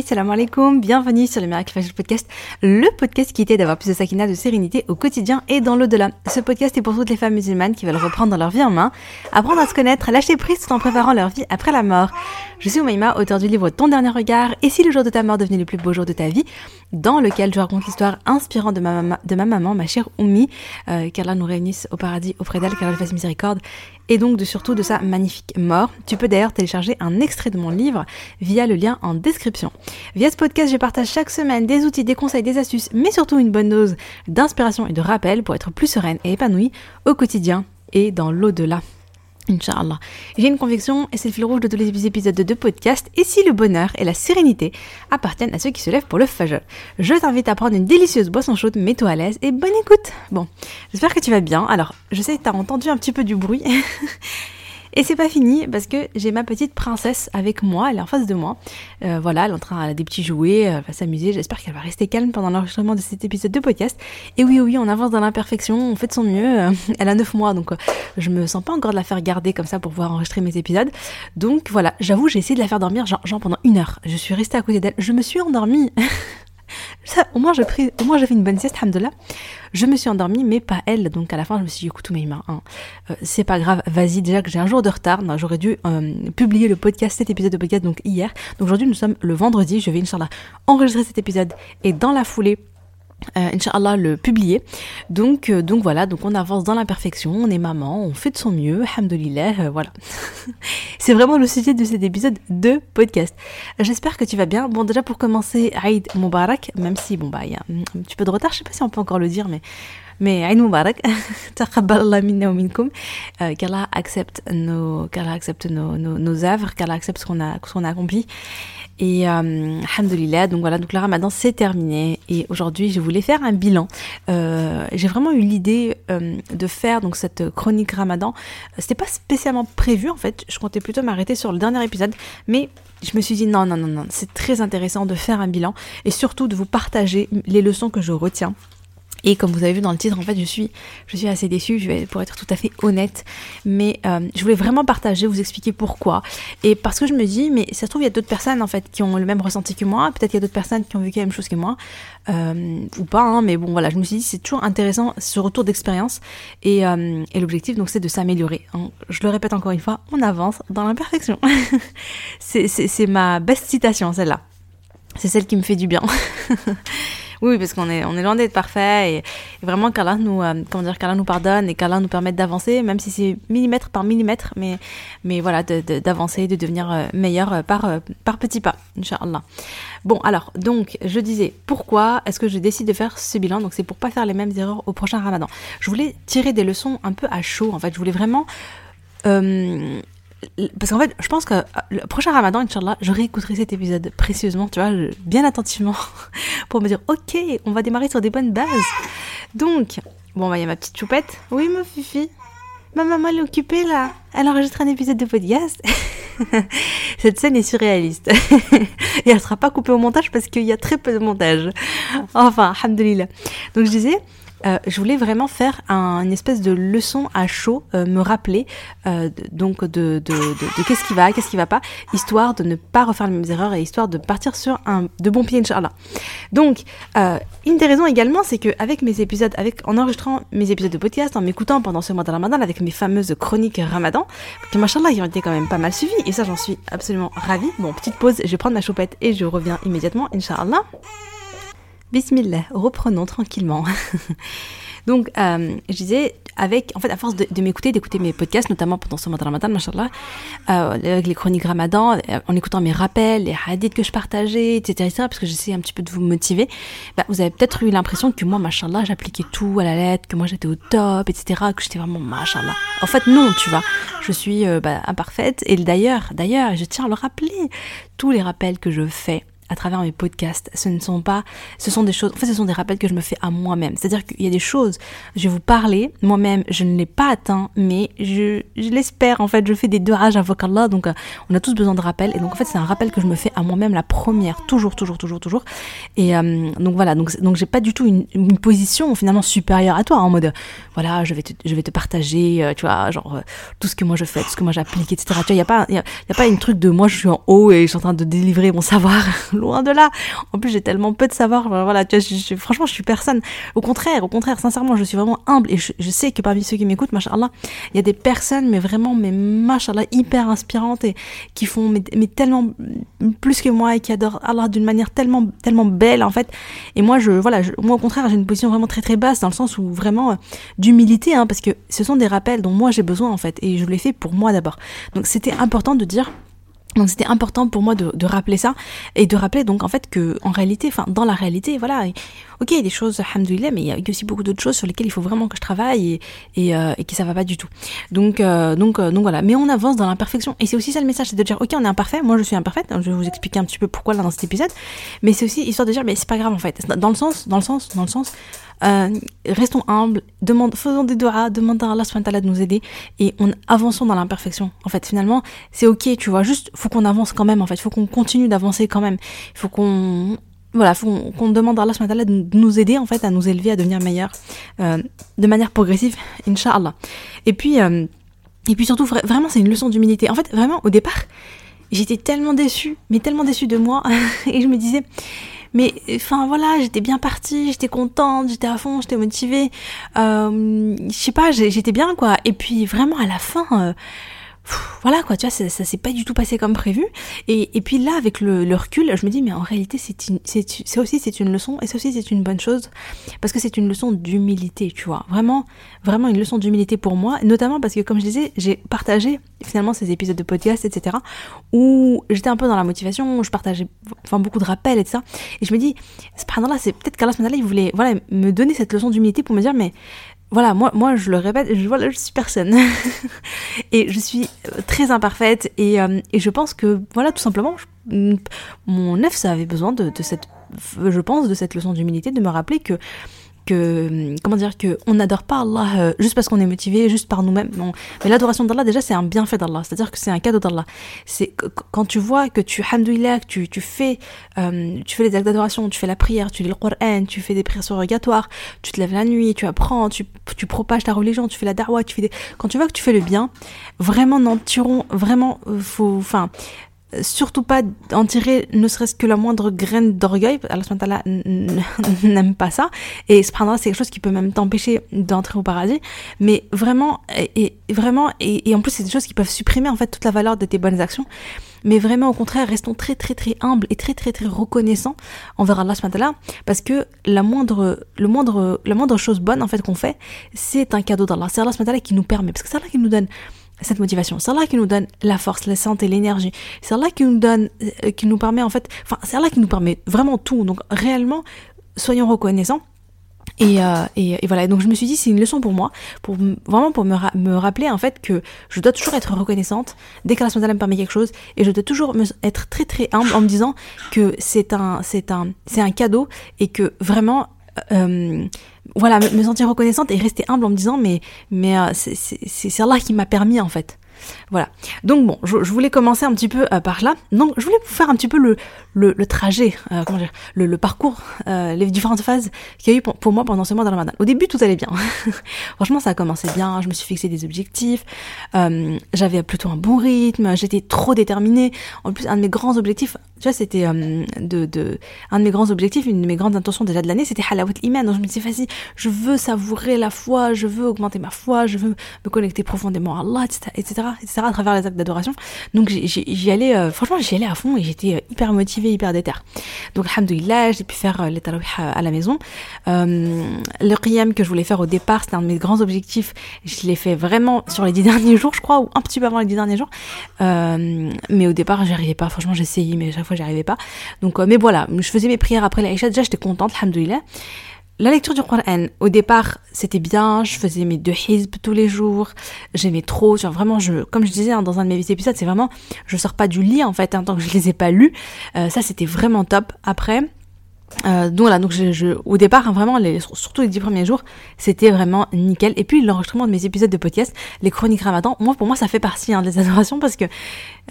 Salam alaikum, bienvenue sur le Miracle Fajr Podcast, le podcast qui t'aide d'avoir plus de sakina, de sérénité au quotidien et dans l'au-delà. Ce podcast est pour toutes les femmes musulmanes qui veulent reprendre leur vie en main, apprendre à se connaître, lâcher prise tout en préparant leur vie après la mort. Je suis Oumaima, auteur du livre Ton dernier regard et si le jour de ta mort devenait le plus beau jour de ta vie, dans lequel je raconte l'histoire inspirante de ma, maman, de ma maman, ma chère Oumi, euh, qu'Allah nous réunisse au paradis auprès d'elle, qu'Allah fasse miséricorde, et donc de surtout de sa magnifique mort. Tu peux d'ailleurs télécharger un extrait de mon livre via le lien en description. Via ce podcast, je partage chaque semaine des outils, des conseils, des astuces, mais surtout une bonne dose d'inspiration et de rappel pour être plus sereine et épanouie au quotidien et dans l'au-delà. Inch'Allah. J'ai une conviction, et c'est le fil rouge de tous les épisodes de deux podcasts, et si le bonheur et la sérénité appartiennent à ceux qui se lèvent pour le fajr. Je t'invite à prendre une délicieuse boisson chaude, mets-toi à l'aise, et bonne écoute Bon, j'espère que tu vas bien. Alors, je sais que t'as entendu un petit peu du bruit, Et c'est pas fini parce que j'ai ma petite princesse avec moi, elle est en face de moi. Euh, voilà, elle est en train, elle des petits jouets, elle va s'amuser. J'espère qu'elle va rester calme pendant l'enregistrement de cet épisode de podcast. Et oui, oui, on avance dans l'imperfection, on fait de son mieux. Elle a 9 mois, donc euh, je me sens pas encore de la faire garder comme ça pour pouvoir enregistrer mes épisodes. Donc voilà, j'avoue, j'ai essayé de la faire dormir genre pendant une heure. Je suis restée à côté d'elle, je me suis endormie. Ça, au moins j'ai pris, au moins fait une bonne sieste, hamdallah. Je me suis endormie, mais pas elle. Donc à la fin, je me suis dit, écoute, mes mains, hein, euh, c'est pas grave. Vas-y, déjà que j'ai un jour de retard. J'aurais dû euh, publier le podcast, cet épisode de podcast, donc hier. Donc aujourd'hui, nous sommes le vendredi. Je vais, Inch'Allah, enregistrer cet épisode et dans la foulée euh, Inch'Allah le publier. Donc, euh, donc voilà, donc on avance dans l'imperfection, on est maman, on fait de son mieux, alhamdoulilah, euh, voilà. c'est vraiment le sujet de cet épisode de podcast. J'espère que tu vas bien. Bon, déjà pour commencer, Aïd Moubarak, même si, bon bah, il y a un petit peu de retard, je sais pas si on peut encore le dire, mais mais Aïd Moubarak, taqabbalallah minna wa minkum, euh, qu'Allah accepte nos, qu'Allah accepte nos œuvres, qu'Allah accepte ce qu'on a, ce qu'on a accompli. Et euh, alhamdoulilah, donc voilà, donc le ramadan c'est terminé. Et aujourd'hui je voulais faire un bilan. Euh, j'ai vraiment eu l'idée euh, de faire donc cette chronique ramadan. C'était pas spécialement prévu en fait, je comptais plutôt m'arrêter sur le dernier épisode, mais je me suis dit non, non, non, non, c'est très intéressant de faire un bilan. Et surtout de vous partager les leçons que je retiens et comme vous avez vu dans le titre, en fait, je suis, je suis assez déçue, pour être tout à fait honnête. Mais euh, je voulais vraiment partager, vous expliquer pourquoi. Et parce que je me dis, mais ça se trouve, il y a d'autres personnes, en fait, qui ont le même ressenti que moi. Peut-être qu'il y a d'autres personnes qui ont vécu la même chose que moi. Euh, ou pas, hein, mais bon, voilà, je me suis dit, c'est toujours intéressant, ce retour d'expérience. Et, euh, l'objectif, donc, c'est de s'améliorer. Hein. Je le répète encore une fois, on avance dans l'imperfection. c'est ma best citation, celle-là. C'est celle qui me fait du bien. Oui, parce qu'on est, on est loin d'être parfait et, vraiment qu'Allah nous, euh, nous pardonne et qu'Allah nous permette d'avancer, même si c'est millimètre par millimètre, mais, mais voilà, d'avancer, de, de, devenir euh, meilleur euh, par, par petits pas, Inch'Allah. Bon, alors, donc, je disais, pourquoi est-ce que je décide de faire ce bilan? Donc, c'est pour pas faire les mêmes erreurs au prochain ramadan. Je voulais tirer des leçons un peu à chaud, en fait. Je voulais vraiment parce qu'en fait, je pense que euh, le prochain ramadan, Inch'Allah, je réécouterai cet épisode précieusement, tu vois, bien attentivement, pour me dire, ok, on va démarrer sur des bonnes bases. Donc, bon, bah, il y a ma petite choupette. Oui, ma fifi. Ma maman, elle est occupée, là. Elle enregistre un épisode de podcast. Cette scène est surréaliste. Et elle sera pas coupée au montage parce qu'il y a très peu de montage. Enfin, alhamdoulilah. Donc, je disais, euh, je voulais vraiment faire un, une espèce de leçon à chaud, euh, me rappeler euh, donc de, de, de, qu'est-ce qui va, qu'est-ce qui va pas, histoire de ne pas refaire les mêmes erreurs et histoire de partir sur un de bons pieds, Inch'Allah. Donc, une des raisons également, c'est que avec mes épisodes, avec en enregistrant mes épisodes de podcast, en m'écoutant pendant ce mois de Ramadan, avec mes fameuses chroniques Ramadan, qui machallah, ils ont été quand même pas mal suivis, et ça j'en suis absolument ravie. Bon, petite pause, je vais prendre ma choupette et je reviens immédiatement, Inch'Allah. Bismillah, reprenons tranquillement. Donc, euh, je disais, avec, en fait, à force de, m'écouter, d'écouter mes podcasts, notamment pendant ce mois de Ramadan, machallah, euh, avec les chroniques Ramadan, euh, en écoutant mes rappels, les hadiths que je partageais, etc., etc., parce que j'essayais un petit peu de vous motiver, bah, vous avez peut-être eu l'impression que moi, machallah, j'appliquais tout à la lettre, que moi j'étais au top, etc., que j'étais vraiment machallah. En fait, non, tu vois, je suis bah, imparfaite, et d'ailleurs, d'ailleurs, je tiens à le rappeler, tous les rappels que je fais, à travers mes podcasts. Ce ne sont pas, ce sont des choses, en fait, ce sont des rappels que je me fais à moi-même. C'est-à-dire qu'il y a des choses, je vais vous parler, moi-même, je ne l'ai pas atteint, mais je, je l'espère, en fait, je fais des deux rages avec Allah, donc euh, on a tous besoin de rappels, et donc en fait, c'est un rappel que je me fais à moi-même, la première, toujours, toujours, toujours, toujours. Et euh, donc voilà, donc, donc j'ai pas du tout une, position finalement supérieure à toi, en mode, voilà, je vais te, je vais te partager, euh, tu vois, genre, tout ce que moi je fais, tout ce que moi j'applique, etc. Tu vois, il y a pas, a pas une truc de moi je suis en haut et je suis en train de délivrer mon savoir loin de là. En plus, j'ai tellement peu de savoir. Voilà, tu vois, franchement, je suis personne. Au contraire, au contraire, sincèrement, je suis vraiment humble et je, sais que parmi ceux qui m'écoutent, machallah, il y a des personnes, mais vraiment, mais machallah, hyper inspirantes et qui font mais, tellement plus que moi et qui adorent Allah d'une manière tellement, tellement belle en fait. Et moi, je, voilà, moi au contraire, j'ai une position vraiment très très basse dans le sens où vraiment euh, d'humilité, hein, parce que ce sont des rappels dont moi j'ai besoin en fait, et je l'ai fait pour moi d'abord. Donc c'était important de dire donc c'était important pour moi de, de, rappeler ça et de rappeler donc en fait que en réalité, enfin dans la réalité, voilà, ok il y a des choses, alhamdoulilah, mais il y a aussi beaucoup d'autres choses sur lesquelles il faut vraiment que je travaille et, et, euh, et ça va pas du tout. Donc euh, donc euh, donc voilà, mais on avance dans l'imperfection et c'est aussi ça le message, c'est de dire ok on est imparfait, moi je suis imparfaite, je vais vous expliquer un petit peu pourquoi là dans cet épisode, mais c'est aussi histoire de dire mais c'est pas grave en fait, dans le sens dans le sens dans le sens euh, restons humbles, demande, faisons des doigts, demandons à Allah de nous aider et on avançons dans l'imperfection. En fait, finalement, c'est ok, tu vois, juste faut qu'on avance quand même. En fait, faut qu'on continue d'avancer quand même. Faut qu'on voilà, faut qu'on demande à Allah de nous aider en fait à nous élever, à devenir meilleurs euh, de manière progressive, inshallah. Et puis euh, et puis surtout vraiment c'est une leçon d'humilité. En fait, vraiment au départ, j'étais tellement déçue, mais tellement déçue de moi et je me disais mais enfin voilà, j'étais bien partie, j'étais contente, j'étais à fond, j'étais motivée. Euh, je sais pas, j'étais bien quoi. Et puis vraiment à la fin, voilà quoi, tu vois, ça, ça s'est pas du tout passé comme prévu. Et, et puis là, avec le, recul, je me dis, mais en réalité, c'est aussi c'est une leçon, et ça aussi c'est une bonne chose, parce que c'est une leçon d'humilité, tu vois. Vraiment, vraiment une leçon d'humilité pour moi, notamment parce que, comme je disais, j'ai partagé finalement ces épisodes de podcast, etc., où j'étais un peu dans la motivation, où je partageais enfin beaucoup de rappels et tout ça. Et je me dis, là c'est peut-être qu'Allah il voulait voilà, me donner cette leçon d'humilité pour me dire, mais voilà, moi, je le répète, je, voilà, je suis personne. et je suis euh, très imparfaite. Et, euh, et, je pense que, voilà, tout simplement, mon œuf, ça avait besoin de cette, je pense, de cette leçon d'humilité, de me rappeler que que comment dire que on n'adore pas Allah euh, juste parce qu'on est motivé juste par nous-mêmes. Mais l'adoration d'Allah déjà c'est un bienfait d'Allah. C'est-à-dire que c'est un cadeau d'Allah. C'est quand tu vois que tu hamdouillah tu tu fais euh, tu fais les actes d'adoration tu fais la prière tu lis le Coran tu fais des prières surrogatoires tu te lèves la nuit tu apprends tu tu propages ta religion tu fais la darwa tu fais des quand tu vois que tu fais le bien vraiment n'en tirons vraiment euh, faut enfin surtout pas en tirer ne serait-ce que la moindre graine d'orgueil. Allah n'aime pas ça. Et cependant, c'est quelque chose qui peut même t'empêcher d'entrer au paradis. Mais vraiment, et, vraiment, et, en plus, c'est des choses qui peuvent supprimer en fait toute la valeur de tes bonnes actions. Mais vraiment, au contraire, restons très très très humbles et très très très reconnaissants envers Allah parce que la moindre, le moindre, la moindre chose bonne en fait qu'on fait, c'est un cadeau d'Allah. C'est Allah qui nous permet, parce que c'est Allah qui nous donne cette motivation. C'est Allah qui nous donne la force, la santé, l'énergie. C'est Allah qui nous donne, euh, qui nous permet en fait, enfin, c'est Allah qui nous permet vraiment tout. Donc réellement, soyons reconnaissants. Et, euh, voilà, donc je me suis dit, c'est une leçon pour moi, pour vraiment pour me, me, rappeler en fait que je dois toujours être reconnaissante dès qu'Allah me permet quelque chose, et je dois toujours être très très humble en me disant que c'est un c'est un c'est un cadeau et que vraiment euh, voilà, me sentir reconnaissante et rester humble en me disant mais mais euh, c'est Allah qui m'a permis en fait. Voilà. Donc bon, je, voulais commencer un petit peu euh, par là. Donc je voulais vous faire un petit peu le, trajet, euh, comment dire, le, parcours, euh, les différentes phases qu'il y a eu pour, moi pendant ce mois de. Au début, tout allait bien. Franchement, ça a commencé bien. Je me suis fixé des objectifs. J'avais plutôt un bon rythme. J'étais trop déterminée. En plus, un de mes grands objectifs, tu c'était de, un de mes grands objectifs, une de mes grandes intentions déjà de l'année, c'était halawat iman. Donc je me disais, vas-y, je veux savourer la foi, je veux augmenter ma foi, je veux me connecter profondément à Allah, etc., etc. à travers les actes d'adoration. Donc j'y allais, franchement, j'y allais à fond et j'étais hyper motivée hyper déter. Donc, alhamdoulilah, j'ai pu faire euh, les tarawih à la maison. Euh, le qiyam que je voulais faire au départ, c'était un de mes grands objectifs. Je l'ai fait vraiment sur les dix derniers jours, je crois, ou un petit peu avant les dix derniers jours. Euh, mais au départ, j'y arrivais pas. Franchement, essayé, mais à chaque fois, j'y arrivais pas. Donc, mais voilà, je faisais mes prières après l'Aïcha. Déjà, j'étais contente, alhamdoulilah. La lecture du Coran, au départ, c'était bien, je faisais mes deux hizb tous les jours, j'aimais trop, vraiment, je, comme je disais hein, dans un de mes épisodes, c'est vraiment, je sors pas du lit en fait, hein, tant que je les ai pas lus, euh, ça c'était vraiment top. Après, euh, donc voilà, donc je, au départ, hein, vraiment, les, surtout les dix premiers jours, c'était vraiment nickel. Et puis l'enregistrement de mes épisodes de podcast, les chroniques Ramadan, moi pour moi ça fait partie hein, des adorations parce que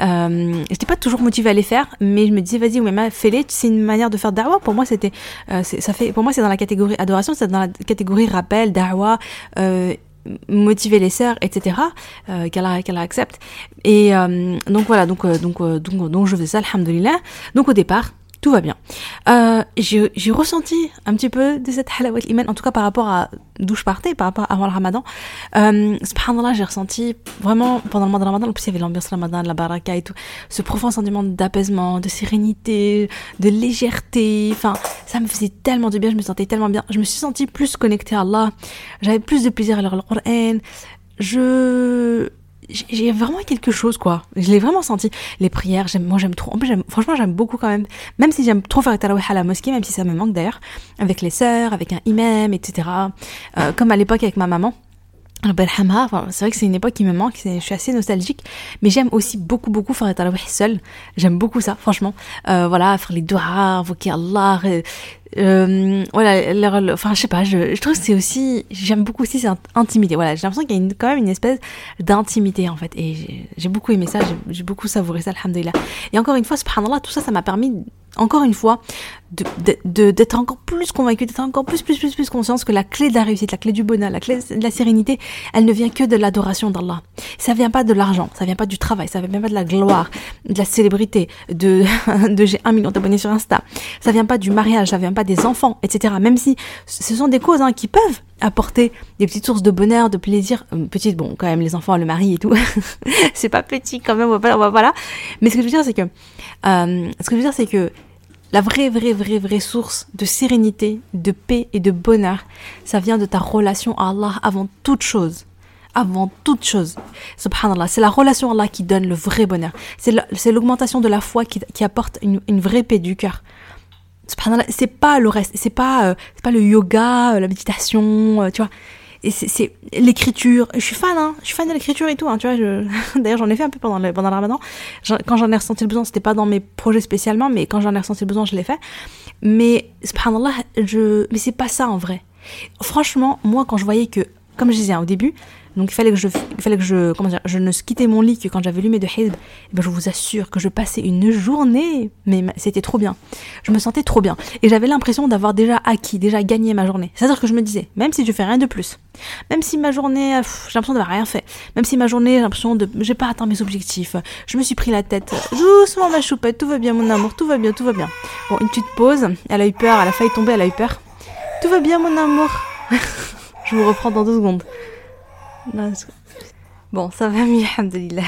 euh, j'étais pas toujours motivée à les faire, mais je me disais vas-y Oumema, fais-les, c'est une manière de faire dawa. Pour moi c'était, euh, ça fait, pour moi c'est dans la catégorie adoration, c'est dans la catégorie rappel, dawa. Euh, motiver les sœurs, etc. Qu'elle accepte. Et donc voilà, donc donc, donc donc je faisais ça, alhamdulillah. Donc au départ, tout va bien. Euh, j'ai ressenti un petit peu de cette halawat iman, en tout cas par rapport à d'où je partais, par rapport avant le ramadan. Euh, subhanallah, j'ai ressenti vraiment pendant le mois de ramadan, en plus il y avait l'ambiance ramadan, la baraka et tout, ce profond sentiment d'apaisement, de sérénité, de légèreté. Enfin, ça me faisait tellement de bien, je me sentais tellement bien. Je me suis sentie plus connectée à Allah, j'avais plus de plaisir à lire le Coran. Je j'ai vraiment quelque chose quoi. Je l'ai vraiment senti. Les prières, j'aime, moi j'aime trop. En plus, franchement, j'aime beaucoup quand même. Même si j'aime trop faire tarawih à la mosquée, même si ça me manque d'ailleurs, avec les sœurs, avec un imam, etc. Euh, comme à l'époque avec ma maman. Enfin, c'est vrai que c'est une époque qui me manque, je suis assez nostalgique, mais j'aime aussi beaucoup beaucoup faire tarawih seul. J'aime beaucoup ça, franchement. Euh, voilà, faire les doigts, invoquer Allah, euh, voilà, enfin je sais pas, je, trouve que c'est aussi, j'aime beaucoup aussi cette intimité. Voilà, j'ai l'impression qu'il y a quand même une espèce d'intimité en fait, et j'ai beaucoup aimé ça, j'ai beaucoup savouré ça, alhamdoulilah. Et encore une fois, subhanallah, tout ça, ça m'a permis encore une fois, d'être de, de, encore plus convaincu, d'être encore plus, plus, plus, plus conscience que la clé de la réussite, la clé du bonheur, la clé de la sérénité, elle ne vient que de l'adoration d'Allah. Ça vient pas de l'argent, ça vient pas du travail, ça vient pas de la gloire, de la célébrité, de, de j'ai un million d'abonnés sur Insta. Ça vient pas du mariage, ça vient pas des enfants, etc. Même si ce sont des causes hein, qui peuvent apporter des petites sources de bonheur, de plaisir. Euh, petites, bon, quand même, les enfants, le mari et tout. c'est pas petit quand même, voilà. Mais ce que je veux dire, c'est que, euh, ce que je veux dire, c'est que la vraie, vraie, vraie, vraie source de sérénité, de paix et de bonheur, ça vient de ta relation à Allah avant toute chose. Avant toute chose. Subhanallah. C'est la relation à Allah qui donne le vrai bonheur. C'est l'augmentation de la foi qui, apporte une, une vraie paix du cœur c'est pas le reste, c'est pas, euh, pas le yoga, euh, la méditation, euh, tu vois. Et c'est l'écriture. Je suis fan, hein. Je suis fan de l'écriture et tout, hein, tu vois. D'ailleurs, j'en ai fait un peu pendant le, pendant le ramadan. Quand j'en ai ressenti le besoin, c'était pas dans mes projets spécialement, mais quand j'en ai ressenti le besoin, je l'ai fait. Mais, subhanallah, je, mais c'est pas ça en vrai. Franchement, moi, quand je voyais que, comme je disais hein, au début, donc il fallait que je, il fallait que je, comment dire, je ne quittais mon lit que quand j'avais lu mes deux hizb. Eh ben, je vous assure que je passais une journée, mais c'était trop bien. Je me sentais trop bien. Et j'avais l'impression d'avoir déjà acquis, déjà gagné ma journée. C'est-à-dire que je me disais, même si je fais rien de plus, même si ma journée, j'ai l'impression d'avoir rien fait, même si ma journée, j'ai l'impression de, j'ai pas atteint mes objectifs, je me suis pris la tête, doucement ma choupette, tout va bien mon amour, tout va bien, tout va bien. Bon, une petite pause, elle a eu peur, elle a failli tomber, elle a eu peur. Tout va bien mon amour. je vous reprends dans deux secondes. Bon, ça va mieux, alhamdoulilah.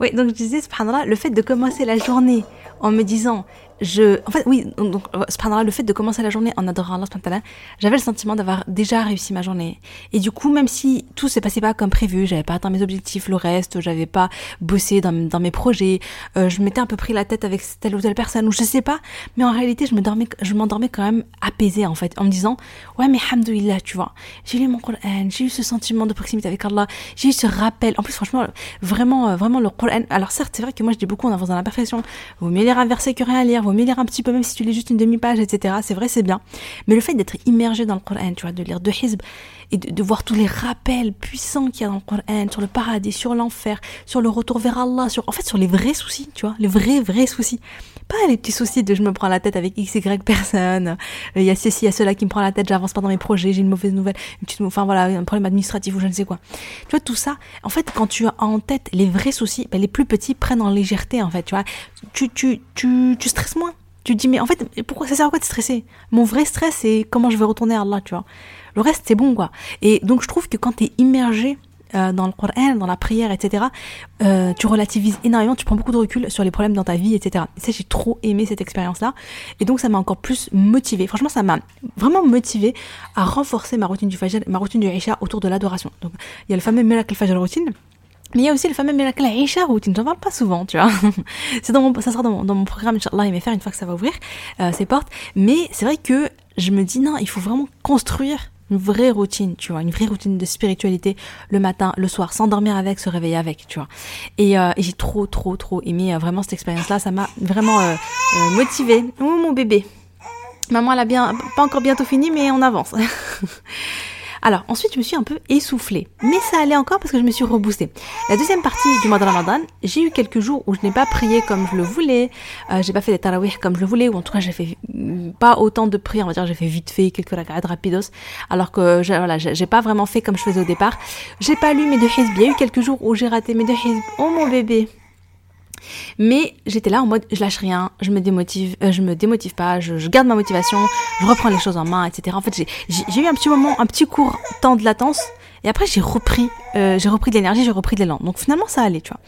Oui, donc je disais, subhanallah, le fait de commencer la journée en me disant je, en fait, oui, donc, le fait de commencer la journée en adorant Allah, j'avais le sentiment d'avoir déjà réussi ma journée. Et du coup, même si tout s'est passé pas comme prévu, j'avais pas atteint mes objectifs, le reste, j'avais pas bossé dans, dans mes projets, euh, je m'étais un peu pris la tête avec telle ou telle personne, ou je sais pas, mais en réalité, je me dormais, je m'endormais quand même apaisée, en fait, en me disant, ouais, mais hamdouillah, tu vois, j'ai lu mon Coran, j'ai eu ce sentiment de proximité avec Allah, j'ai eu ce rappel. En plus, franchement, vraiment, euh, vraiment, le Coran, alors certes, c'est vrai que moi, je dis beaucoup en avance dans la perfection, vaut mieux lire un verset que rien lire, vaut mieux lire un petit peu, même si tu lis juste une demi-page, etc. C'est vrai, c'est bien. Mais le fait d'être immergé dans le Coran, tu vois, de lire deux hizb et de, voir tous les rappels puissants qu'il y a dans le Coran sur le paradis, sur l'enfer, sur le retour vers Allah, sur, en fait, sur les vrais soucis, tu vois, les vrais, vrais soucis. Pas les petits soucis de je me prends la tête avec x, y personne, il y a ceci, il y a cela qui me prend la tête, j'avance pas dans mes projets, j'ai une mauvaise nouvelle, une petite, enfin voilà, un problème administratif ou je ne sais quoi. Tu vois, tout ça, en fait, quand tu as en tête les vrais soucis, ben, les plus petits prennent en légèreté, en fait, tu vois. Tu, tu, tu, tu stresses moins. Tu te dis, mais en fait, pourquoi ça sert à quoi de stresser Mon vrai stress, c'est comment je vais retourner à Allah, tu vois. Le reste, c'est bon, quoi. Et donc, je trouve que quand tu es immergé euh, dans le Coran, dans la prière, etc., euh, tu relativises énormément, tu prends beaucoup de recul sur les problèmes dans ta vie, etc. Et ça, j'ai trop aimé cette expérience-là. Et donc, ça m'a encore plus motivé. Franchement, ça m'a vraiment motivé à renforcer ma routine du Fajr, ma routine du Isha autour de l'adoration. Donc, il y a le fameux Melak al-Fajr routine mais il y a aussi le fameux miracle Aisha routine, j'en parle pas souvent, tu vois. c'est ça sera dans mon, dans mon programme, Inch'Allah, il va faire une fois que ça va ouvrir euh, ses portes. Mais c'est vrai que je me dis, non, il faut vraiment construire une vraie routine, tu vois, une vraie routine de spiritualité le matin, le soir, s'endormir avec, se réveiller avec, tu vois. Et, euh, j'ai trop, trop, trop aimé euh, vraiment cette expérience-là. Ça m'a vraiment euh motivée. Oh mon bébé. Maman, elle a bien, pas encore bientôt fini, mais on avance. Alors ensuite je me suis un peu essoufflée, mais ça allait encore parce que je me suis reboostée. La deuxième partie du mois de Ramadan, j'ai eu quelques jours où je n'ai pas prié comme je le voulais, euh, j'ai pas fait des tarawih comme je le voulais, ou en tout cas j'ai fait pas autant de prières, on va dire j'ai fait vite fait quelques rak'at rapidos, alors que voilà, j'ai pas vraiment fait comme je faisais au départ. J'ai pas lu mes deux hizb, il y a eu quelques jours où j'ai raté mes deux hizb. Oh mon bébé, Mais j'étais là en mode, je lâche rien, je me démotive, euh, je me démotive pas, je, garde ma motivation, je reprends les choses en main, etc. En fait, j'ai eu un petit moment, un petit court temps de latence. Et après, j'ai repris, euh, j'ai repris de l'énergie, j'ai repris de l'élan. Donc finalement, ça allait, tu vois.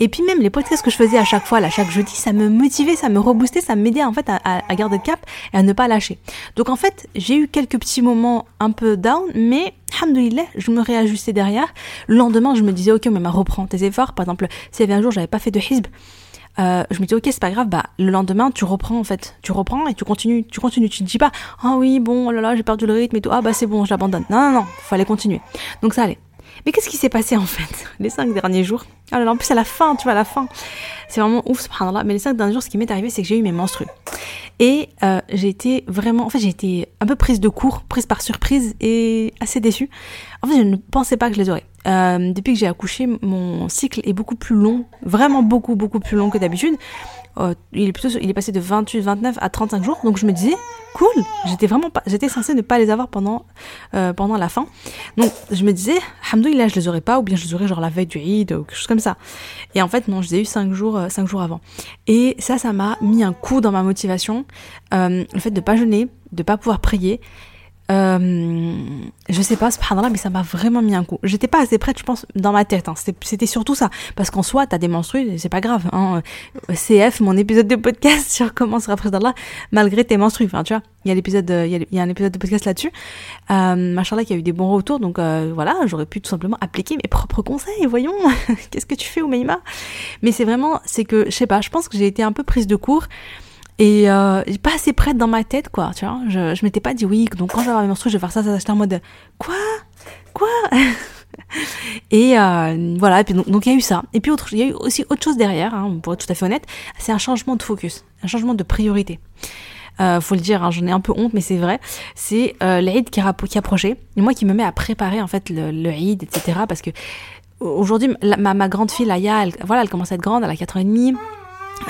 Et puis même les podcasts que je faisais à chaque fois, là, chaque jeudi, ça me motivait, ça me reboostait, ça m'aidait en fait à, garder le cap et à ne pas lâcher. Donc en fait, j'ai eu quelques petits moments un peu down, mais alhamdoulilah, je me réajustais derrière. Le lendemain, je me disais, ok, mais ma reprends tes efforts. Par exemple, s'il y avait un jour, j'avais pas fait de hizb, euh, je me dis ok c'est pas grave bah le lendemain tu reprends en fait. Tu reprends et tu continues tu continues. Tu ne dis pas ah oui bon oh là là j'ai perdu le rythme et tout. Ah bah c'est bon je l'abandonne. Non non non fallait continuer. Donc ça allait mais qu'est-ce qui s'est passé en fait les cinq derniers jours. Ah là là, en plus à la fin tu vois à la fin. C'est vraiment ouf subhanallah. Mais les cinq derniers jours ce qui m'est arrivé c'est que j'ai eu mes menstrues. Et euh, j'ai été vraiment en fait j'ai été un peu prise de court prise par surprise et assez déçue. En fait je ne pensais pas que je les aurais. Euh, depuis que j'ai accouché, mon cycle est beaucoup plus long, vraiment beaucoup, beaucoup plus long que d'habitude. Euh, il est plutôt, il est passé de 28, 29 à 35 jours. Donc je me disais, cool, j'étais vraiment pas, j'étais censée ne pas les avoir pendant, euh, pendant la fin. Donc je me disais, hamdoulilah, je les aurais pas, ou bien je les aurais genre la veille du Eid, ou quelque chose comme ça. Et en fait, non, je les ai eu 5 jours, 5 jours avant. Et ça, ça m'a mis un coup dans ma motivation. le fait de pas jeûner, de pas pouvoir prier euh, je sais pas, subhanallah, mais ça m'a vraiment mis un coup. J'étais pas assez prête, je pense, dans ma tête. Hein. C'était surtout ça. Parce qu'en soi, t'as des menstrues, c'est pas grave. Hein. CF, mon épisode de podcast sur comment se rapprocher d'Allah, malgré tes menstrues. Tu vois, il y a il y, a un épisode de podcast là-dessus. Euh, machallah, qui a eu des bons retours. Donc euh, voilà, j'aurais pu tout simplement appliquer mes propres conseils. Voyons, qu'est-ce que tu fais, Oumaima Mais c'est vraiment, c'est que, je sais pas, je pense que j'ai été un peu prise de court. Et euh, pas assez prête dans ma tête, quoi, tu vois. Je, je m'étais pas dit oui, donc quand je vais avoir mes menstrues, je vais faire ça, ça, j'étais en mode quoi? Quoi? Et euh, voilà, et donc il y a eu ça. Et puis il y a eu aussi autre chose derrière, hein, pour être tout à fait honnête, c'est un changement de focus, un changement de priorité. Euh, faut le dire, hein, j'en ai un peu honte, mais c'est vrai. C'est euh, l'Aïd qui, qui approchait, et moi qui me mets à préparer en fait le, le Eid, etc. Parce que aujourd'hui, ma, ma grande fille, elle, voilà, elle commence à être grande, elle a 4 ans et demi.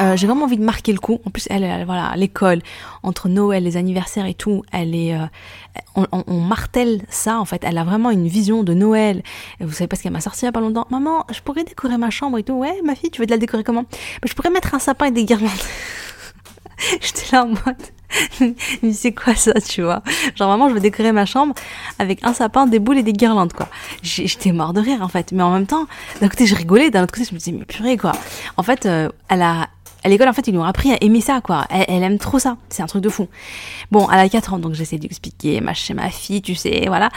Euh, j'ai vraiment envie de marquer le coup. En plus, elle, voilà, l'école, entre Noël, les anniversaires et tout, elle est, euh, on, on, martèle ça en fait. Elle a vraiment une vision de Noël. Vous savez pas ce qu'elle m'a sorti il y a pas longtemps. Maman, je pourrais décorer ma chambre et tout. Ouais, ma fille, tu veux de la décorer comment? Bah, Je pourrais mettre un sapin et des guirlandes. J'étais là en mode. Mais c'est quoi ça, tu vois? Genre vraiment, je veux décorer ma chambre avec un sapin, des boules et des guirlandes, quoi. J'étais mort de rire, en fait. Mais en même temps, d'un côté, je rigolais, d'un autre côté, je me disais, mais purée, quoi. En fait, euh, elle a, à l'école, en fait, ils nous ont appris à aimer ça, quoi. Elle, aime trop ça. C'est un truc de fou. Bon, elle a 4 ans, donc j'essaie d'expliquer, ma, chez ma fille, tu sais, voilà.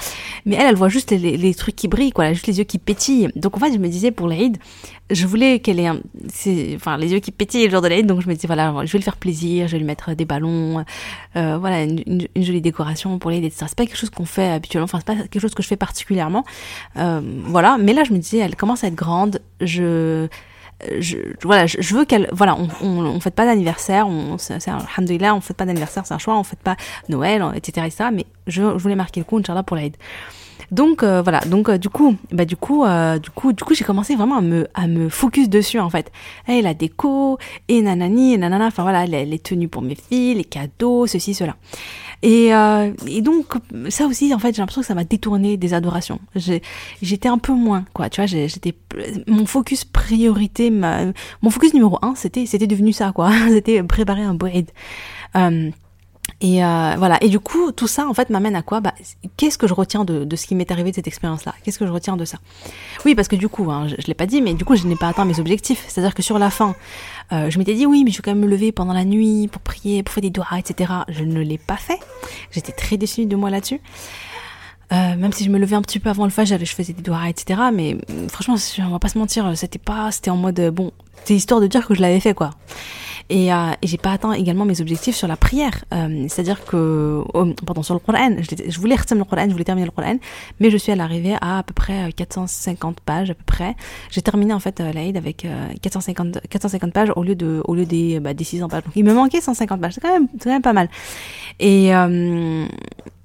Mais elle, elle voit juste les, trucs qui brillent, quoi. Elle a juste les yeux qui pétillent. Donc, en fait, je me disais, pour l'Aïd, je voulais qu'elle ait un, enfin, les yeux qui pétillent le jour de l'Aïd, donc je me disais, voilà, je vais lui faire plaisir, je vais lui mettre des ballons, euh, voilà, une, jolie décoration pour l'Aïd, etc. C'est pas quelque chose qu'on fait habituellement, enfin, c'est pas quelque chose que je fais particulièrement. Euh, voilà. Mais là, je me disais, elle commence à être grande, je, je, voilà, je, veux qu'elle, voilà, on, on, on fait pas d'anniversaire, on, c'est, alhamdoulilah, on fait pas d'anniversaire, c'est un choix, on fait pas Noël, etc., etc., mais je, je voulais marquer le coup, Inch'Allah, pour l'Aïd. Donc euh, voilà, donc euh, du coup, bah du coup, euh, du coup, du coup, j'ai commencé vraiment à me à me focus dessus en fait. Et la déco, et nanani, et nanana, enfin voilà, les, tenues pour mes filles, les cadeaux, ceci, cela. Et, et donc ça aussi, en fait, j'ai l'impression que ça m'a détourné des adorations. J'étais un peu moins, quoi. Tu vois, j'étais mon focus priorité, ma, mon focus numéro un, c'était c'était devenu ça, quoi. c'était préparer un Euh, et euh, voilà. Et du coup, tout ça, en fait, m'amène à quoi? Bah, Qu'est-ce que je retiens de, ce qui m'est arrivé de cette expérience-là? Qu'est-ce que je retiens de ça? Oui, parce que du coup, hein, je, je l'ai pas dit, mais du coup, je n'ai pas atteint mes objectifs. C'est-à-dire que sur la fin, euh, je m'étais dit oui, mais je vais quand même me lever pendant la nuit pour prier, pour faire des doigts, etc. Je ne l'ai pas fait. J'étais très déçue de moi là-dessus. Euh, même si je me levais un petit peu avant le fajr, je faisais des doigts, etc. Mais euh, franchement, on va pas se mentir, c'était pas, c'était en mode bon, c'est histoire de dire que je l'avais fait quoi. Et, euh, et j'ai pas atteint également mes objectifs sur la prière. Euh, C'est-à-dire que, oh, pardon, sur le Coran, je, je voulais le Coran, je voulais terminer le Coran, mais je suis à l'arrivée à à peu près 450 pages à peu près. J'ai terminé en fait l'Aïd avec 450 450 pages au lieu de au lieu des bah, des 600 pages. Donc il me manquait 150 pages. C'est quand même c'est quand même pas mal. Et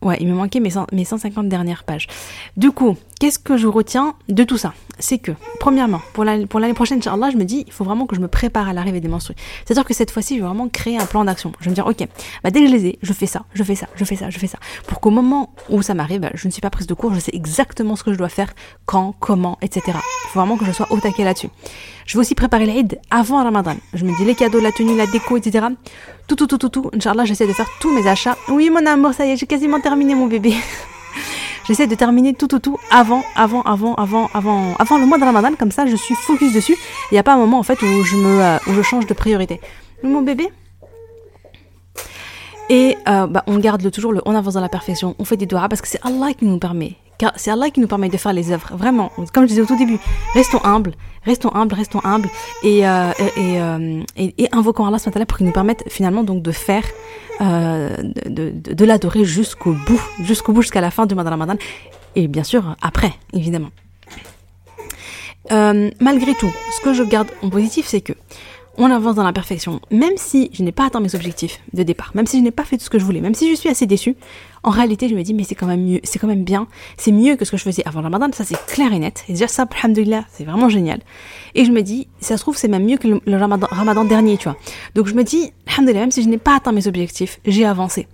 Ouais, il me manquait mes, mes 150 dernières pages. Du coup, qu'est-ce que je retiens de tout ça? C'est que, premièrement, pour l'année prochaine, Inch'Allah, je me dis, il faut vraiment que je me prépare à l'arrivée des menstrues. C'est-à-dire que cette fois-ci, je vais vraiment créer un plan d'action. Je vais me dire, ok, bah, dès que je les ai, je fais ça, je fais ça, je fais ça, je fais ça. Pour qu'au moment où ça m'arrive, bah, je ne suis pas prise de cours, je sais exactement ce que je dois faire, quand, comment, etc. Il faut vraiment que je sois au taquet là-dessus. Je vais aussi préparer l'Aïd avant Ramadan. Je me dis les cadeaux, la tenue, la déco, etc. Tout, tout, tout, tout, tout. Inch'Allah, j'essaie de faire tous mes achats. Oui, mon amour, ça y est, j'ai quasiment terminé mon bébé. j'essaie de terminer tout, tout, tout avant, avant, avant, avant, avant, avant le mois de Ramadan. Comme ça, je suis focus dessus. Il n'y a pas un moment, en fait, où je me, euh, où je change de priorité. Mon bébé, et euh, bah, on garde le, toujours le on avance dans la perfection, on fait des doigts parce que c'est Allah qui nous permet car c'est Allah qui nous permet de faire les œuvres. Vraiment, comme je disais au tout début, restons humbles, restons humbles, restons humbles et, euh, et, euh, et, et, invoquons Allah pour qu'il nous permette finalement donc de faire, euh, de, de, l'adorer jusqu'au bout, jusqu'au bout, jusqu'à la fin du mois de. Et bien sûr, après, évidemment. Euh, malgré tout, ce que je garde en positif, c'est que on avance dans la perfection. Même si je n'ai pas atteint mes objectifs de départ, même si je n'ai pas fait tout ce que je voulais, même si je suis assez déçue, en réalité, je me dis, mais c'est quand même mieux, c'est quand même bien, c'est mieux que ce que je faisais avant le ramadan, ça c'est clair et net. Et déjà ça, alhamdoulilah, c'est vraiment génial. Et je me dis, ça se trouve, c'est même mieux que le, ramadan, dernier, tu vois. Donc je me dis, alhamdoulilah, même si je n'ai pas atteint mes objectifs, j'ai avancé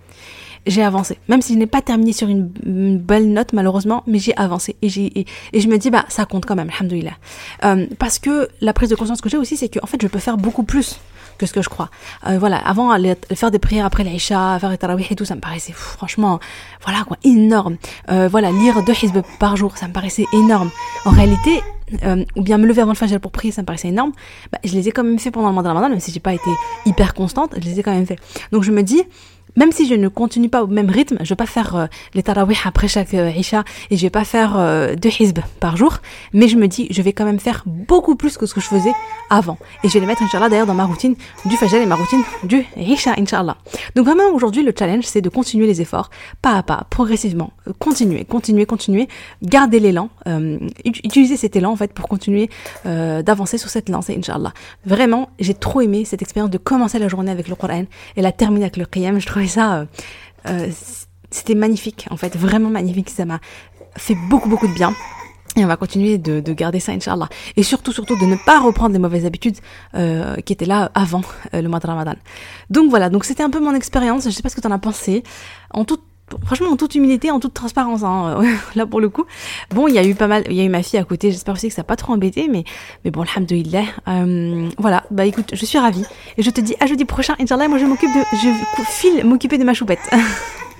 j'ai avancé. Même si je n'ai pas terminé sur une, belle note, malheureusement, mais j'ai avancé. Et, je me dis, bah, ça compte quand même, alhamdoulilah. Euh, parce que la prise de conscience que j'ai aussi, c'est que, en fait, je peux faire beaucoup plus que ce que je crois. Euh, voilà, avant, faire des prières après l'Aïcha, faire des tarawih et tout, ça me paraissait, franchement, voilà, quoi, énorme. Euh, voilà, lire deux hizb par jour, ça me paraissait énorme. En réalité, ou bien me lever avant le fajr pour prier, ça me paraissait énorme. Bah, je les ai quand même fait pendant le mois de Ramadan, même si j'ai pas été hyper constante, je les ai quand même fait. Donc je me dis, même si je ne continue pas au même rythme, je vais pas faire euh, les tarawih après chaque euh, isha et je vais pas faire euh, deux hizb par jour, mais je me dis je vais quand même faire beaucoup plus que ce que je faisais avant. Et je vais les mettre inchallah d'ailleurs dans ma routine du fajr et ma routine du isha inchallah. Donc vraiment aujourd'hui le challenge c'est de continuer les efforts pas à pas, progressivement, continuer, continuer, continuer, garder l'élan, utiliser cet élan en fait pour continuer d'avancer sur cette lancée inchallah. Vraiment, j'ai trop aimé cette expérience de commencer la journée avec le Coran et la terminer avec le qiyam, je trouve ça, euh, euh, c'était magnifique, en fait, vraiment magnifique. Ça m'a fait beaucoup, beaucoup de bien. Et on va continuer de, garder ça, Inch'Allah. Et surtout, surtout, de ne pas reprendre les mauvaises habitudes euh, qui étaient là avant le mois de Ramadan. Donc voilà, donc c'était un peu mon expérience. Je sais pas ce que tu en as pensé. En toute franchement en toute humilité, en toute transparence, hein, là pour le coup. Bon, il y a eu pas mal, il y a eu ma fille à côté, j'espère aussi que ça n'a pas trop embêté, mais, mais bon, alhamdoulilah. Euh, voilà, bah écoute, je suis ravie. Et je te dis à jeudi prochain, Inch'Allah, moi je m'occupe de, je file m'occuper de ma choupette.